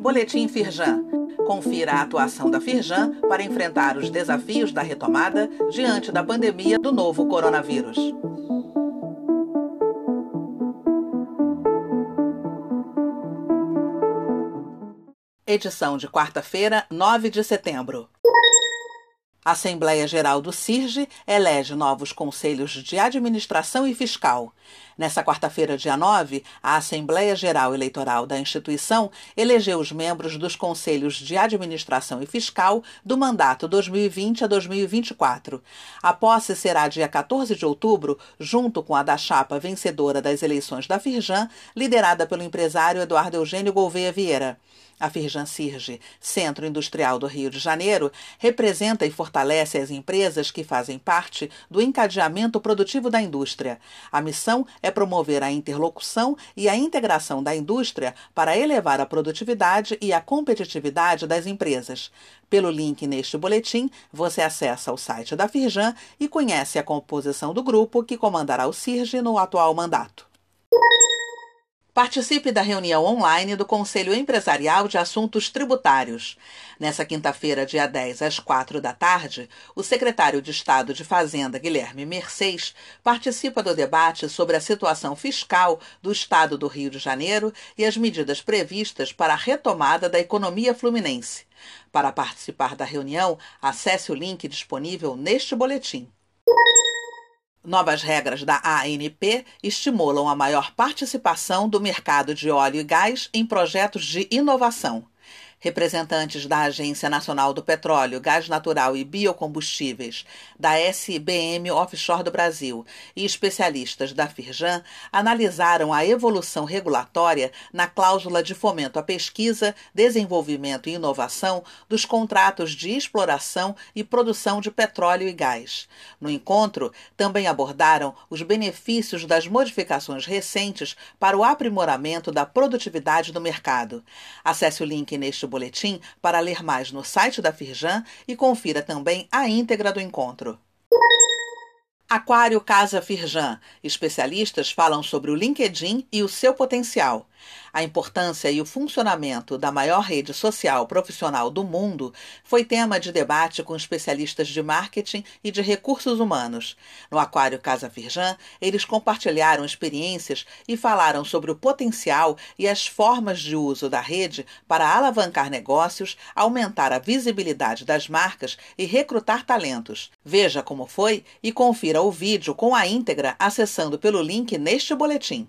Boletim Firjan. Confira a atuação da Firjan para enfrentar os desafios da retomada diante da pandemia do novo coronavírus. Edição de quarta-feira, 9 de setembro. A Assembleia Geral do CIRGE elege novos conselhos de administração e fiscal. Nessa quarta-feira, dia 9, a Assembleia Geral Eleitoral da instituição elegeu os membros dos conselhos de administração e fiscal do mandato 2020 a 2024. A posse será dia 14 de outubro, junto com a da chapa vencedora das eleições da Firjan, liderada pelo empresário Eduardo Eugênio Gouveia Vieira. A Firjan Sirge, Centro Industrial do Rio de Janeiro, representa e fortalece as empresas que fazem parte do encadeamento produtivo da indústria. A missão é promover a interlocução e a integração da indústria para elevar a produtividade e a competitividade das empresas. Pelo link neste boletim, você acessa o site da Firjan e conhece a composição do grupo que comandará o Sirge no atual mandato. Participe da reunião online do Conselho Empresarial de Assuntos Tributários. Nessa quinta-feira, dia 10, às 4 da tarde, o secretário de Estado de Fazenda, Guilherme Mercês, participa do debate sobre a situação fiscal do Estado do Rio de Janeiro e as medidas previstas para a retomada da economia fluminense. Para participar da reunião, acesse o link disponível neste boletim. Novas regras da ANP estimulam a maior participação do mercado de óleo e gás em projetos de inovação. Representantes da Agência Nacional do Petróleo, Gás Natural e Biocombustíveis, da SBM Offshore do Brasil e especialistas da Firjan analisaram a evolução regulatória na cláusula de fomento à pesquisa, desenvolvimento e inovação dos contratos de exploração e produção de petróleo e gás. No encontro, também abordaram os benefícios das modificações recentes para o aprimoramento da produtividade do mercado. Acesse o link neste boletim para ler mais no site da Firjan e confira também a íntegra do encontro. Aquário Casa Firjan. Especialistas falam sobre o LinkedIn e o seu potencial. A importância e o funcionamento da maior rede social profissional do mundo foi tema de debate com especialistas de marketing e de recursos humanos. No Aquário Casa Firjan, eles compartilharam experiências e falaram sobre o potencial e as formas de uso da rede para alavancar negócios, aumentar a visibilidade das marcas e recrutar talentos. Veja como foi e confira o vídeo com a íntegra acessando pelo link neste boletim.